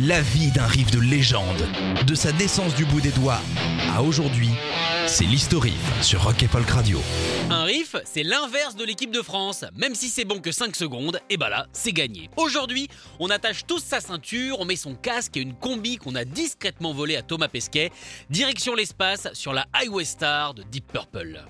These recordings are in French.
La vie d'un riff de légende, de sa naissance du bout des doigts à aujourd'hui, c'est l'historique sur Rock et Folk Radio. Un riff, c'est l'inverse de l'équipe de France. Même si c'est bon que 5 secondes, et bah là, c'est gagné. Aujourd'hui, on attache tous sa ceinture, on met son casque et une combi qu'on a discrètement volée à Thomas Pesquet. Direction l'espace sur la Highway Star de Deep Purple.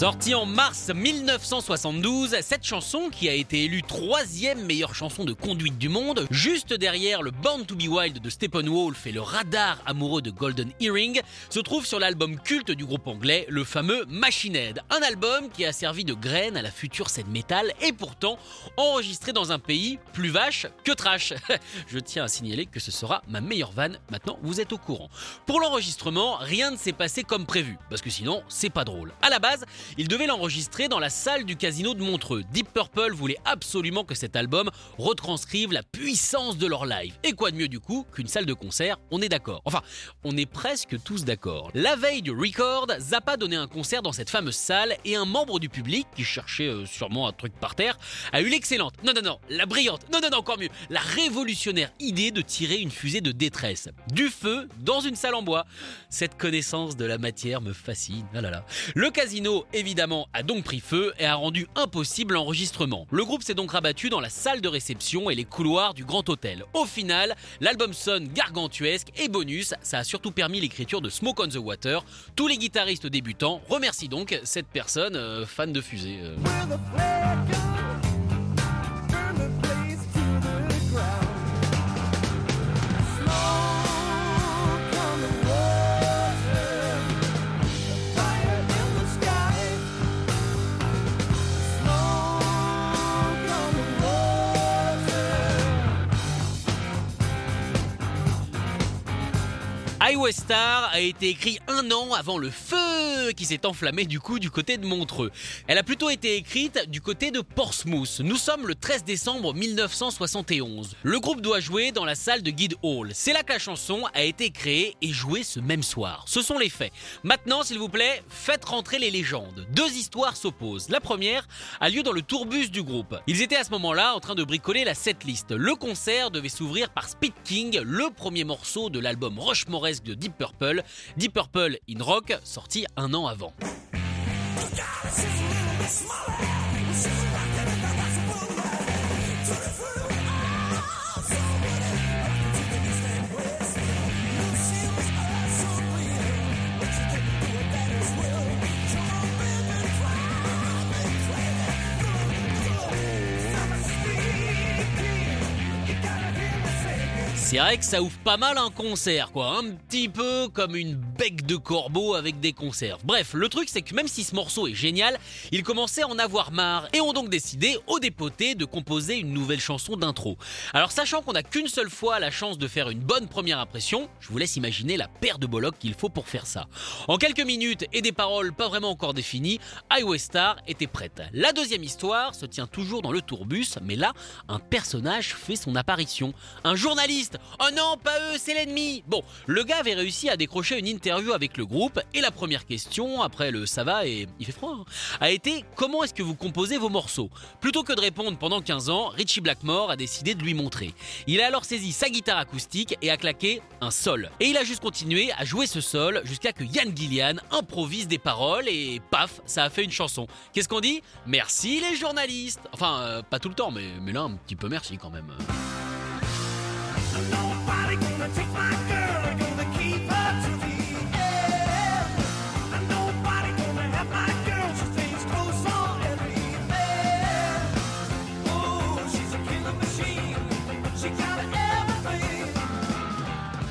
Sortie en mars 1972, cette chanson, qui a été élue troisième meilleure chanson de conduite du monde, juste derrière le Born to be Wild de Steppenwolf et le radar amoureux de Golden Earring, se trouve sur l'album culte du groupe anglais, le fameux Machine Head. Un album qui a servi de graine à la future scène métal et pourtant enregistré dans un pays plus vache que trash. Je tiens à signaler que ce sera ma meilleure vanne, maintenant vous êtes au courant. Pour l'enregistrement, rien ne s'est passé comme prévu, parce que sinon c'est pas drôle. À la base, il devait l'enregistrer dans la salle du casino de Montreux. Deep Purple voulait absolument que cet album retranscrive la puissance de leur live. Et quoi de mieux du coup qu'une salle de concert? On est d'accord. Enfin, on est presque tous d'accord. La veille du record, Zappa donnait un concert dans cette fameuse salle et un membre du public, qui cherchait euh, sûrement un truc par terre, a eu l'excellente, non non non, la brillante, non non encore mieux, la révolutionnaire idée de tirer une fusée de détresse. Du feu dans une salle en bois. Cette connaissance de la matière me fascine. Ah là. Le casino évidemment, a donc pris feu et a rendu impossible l'enregistrement. Le groupe s'est donc rabattu dans la salle de réception et les couloirs du Grand Hôtel. Au final, l'album sonne gargantuesque et bonus, ça a surtout permis l'écriture de Smoke on the Water. Tous les guitaristes débutants remercient donc cette personne euh, fan de fusée. euh. Highway Star a été écrit un an avant le feu qui s'est enflammé du coup du côté de Montreux. Elle a plutôt été écrite du côté de Portsmouth. Nous sommes le 13 décembre 1971. Le groupe doit jouer dans la salle de Guide Hall. C'est là que la chanson a été créée et jouée ce même soir. Ce sont les faits. Maintenant, s'il vous plaît, faites rentrer les légendes. Deux histoires s'opposent. La première a lieu dans le tourbus du groupe. Ils étaient à ce moment-là en train de bricoler la setlist. Le concert devait s'ouvrir par Speed King, le premier morceau de l'album De Deep Purple, Deep Purple in Rock, sorti un an avant. C'est vrai que ça ouvre pas mal un concert, quoi. Un petit peu comme une bec de corbeau avec des conserves. Bref, le truc c'est que même si ce morceau est génial, ils commençaient à en avoir marre et ont donc décidé, au dépoté, de composer une nouvelle chanson d'intro. Alors sachant qu'on n'a qu'une seule fois la chance de faire une bonne première impression, je vous laisse imaginer la paire de bollocs qu'il faut pour faire ça. En quelques minutes et des paroles pas vraiment encore définies, Highway Star était prête. La deuxième histoire se tient toujours dans le tourbus, mais là, un personnage fait son apparition. Un journaliste Oh non, pas eux, c'est l'ennemi Bon, le gars avait réussi à décrocher une interview avec le groupe, et la première question, après le ça va et il fait froid, hein, a été comment est-ce que vous composez vos morceaux? Plutôt que de répondre pendant 15 ans, Richie Blackmore a décidé de lui montrer. Il a alors saisi sa guitare acoustique et a claqué un sol. Et il a juste continué à jouer ce sol jusqu'à que Yann Gillian improvise des paroles et paf, ça a fait une chanson. Qu'est-ce qu'on dit? Merci les journalistes Enfin, euh, pas tout le temps, mais, mais là un petit peu merci quand même. Nobody gonna take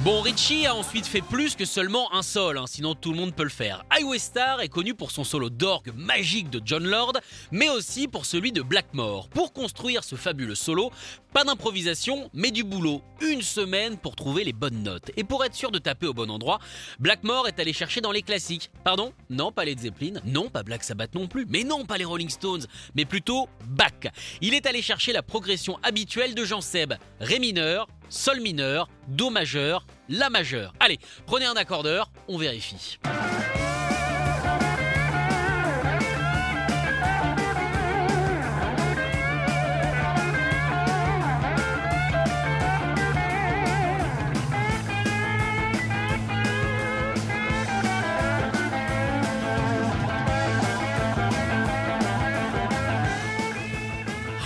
Bon, Richie a ensuite fait plus que seulement un sol, hein, sinon tout le monde peut le faire. Highway Star est connu pour son solo d'orgue magique de John Lord, mais aussi pour celui de Blackmore. Pour construire ce fabuleux solo, pas d'improvisation, mais du boulot. Une semaine pour trouver les bonnes notes. Et pour être sûr de taper au bon endroit, Blackmore est allé chercher dans les classiques. Pardon? Non, pas les Zeppelin, non, pas Black Sabbath non plus, mais non, pas les Rolling Stones, mais plutôt Bach. Il est allé chercher la progression habituelle de Jean Seb. Ré mineur, Sol mineur, Do majeur, La majeur. Allez, prenez un accordeur, on vérifie.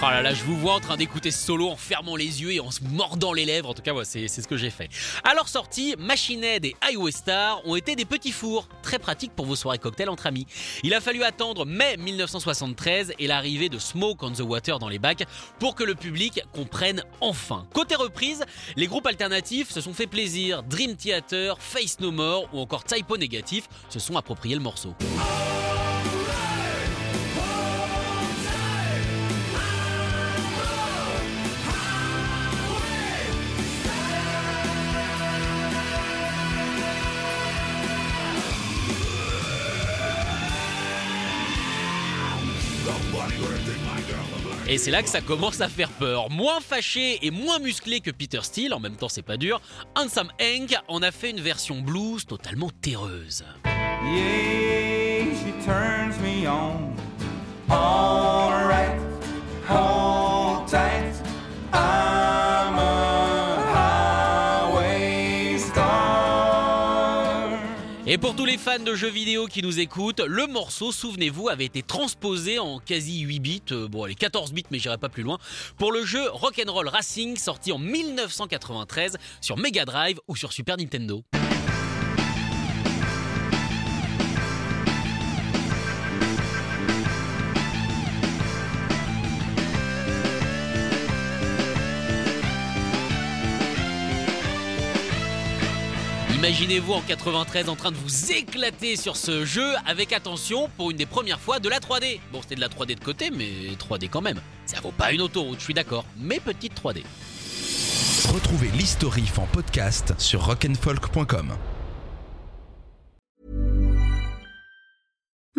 Oh là là, je vous vois en train d'écouter ce solo en fermant les yeux et en se mordant les lèvres. En tout cas, c'est ce que j'ai fait. À leur sortie, Machine Head et Highway Star ont été des petits fours, très pratiques pour vos soirées cocktails entre amis. Il a fallu attendre mai 1973 et l'arrivée de Smoke on the Water dans les bacs pour que le public comprenne enfin. Côté reprise, les groupes alternatifs se sont fait plaisir. Dream Theater, Face No More ou encore Typo Négatif se sont appropriés le morceau. Et c'est là que ça commence à faire peur. Moins fâché et moins musclé que Peter Steele, en même temps c'est pas dur, Handsome Hank en a fait une version blues totalement terreuse. Et pour tous les fans de jeux vidéo qui nous écoutent, le morceau, souvenez-vous, avait été transposé en quasi 8 bits, euh, bon allez 14 bits mais j'irai pas plus loin, pour le jeu Rock'n'Roll Racing sorti en 1993 sur Mega Drive ou sur Super Nintendo. Imaginez-vous en 93 en train de vous éclater sur ce jeu avec attention pour une des premières fois de la 3D. Bon, c'était de la 3D de côté, mais 3D quand même. Ça vaut pas une autoroute, je suis d'accord, mais petite 3D. Retrouvez l'historif en podcast sur rock'n'folk.com.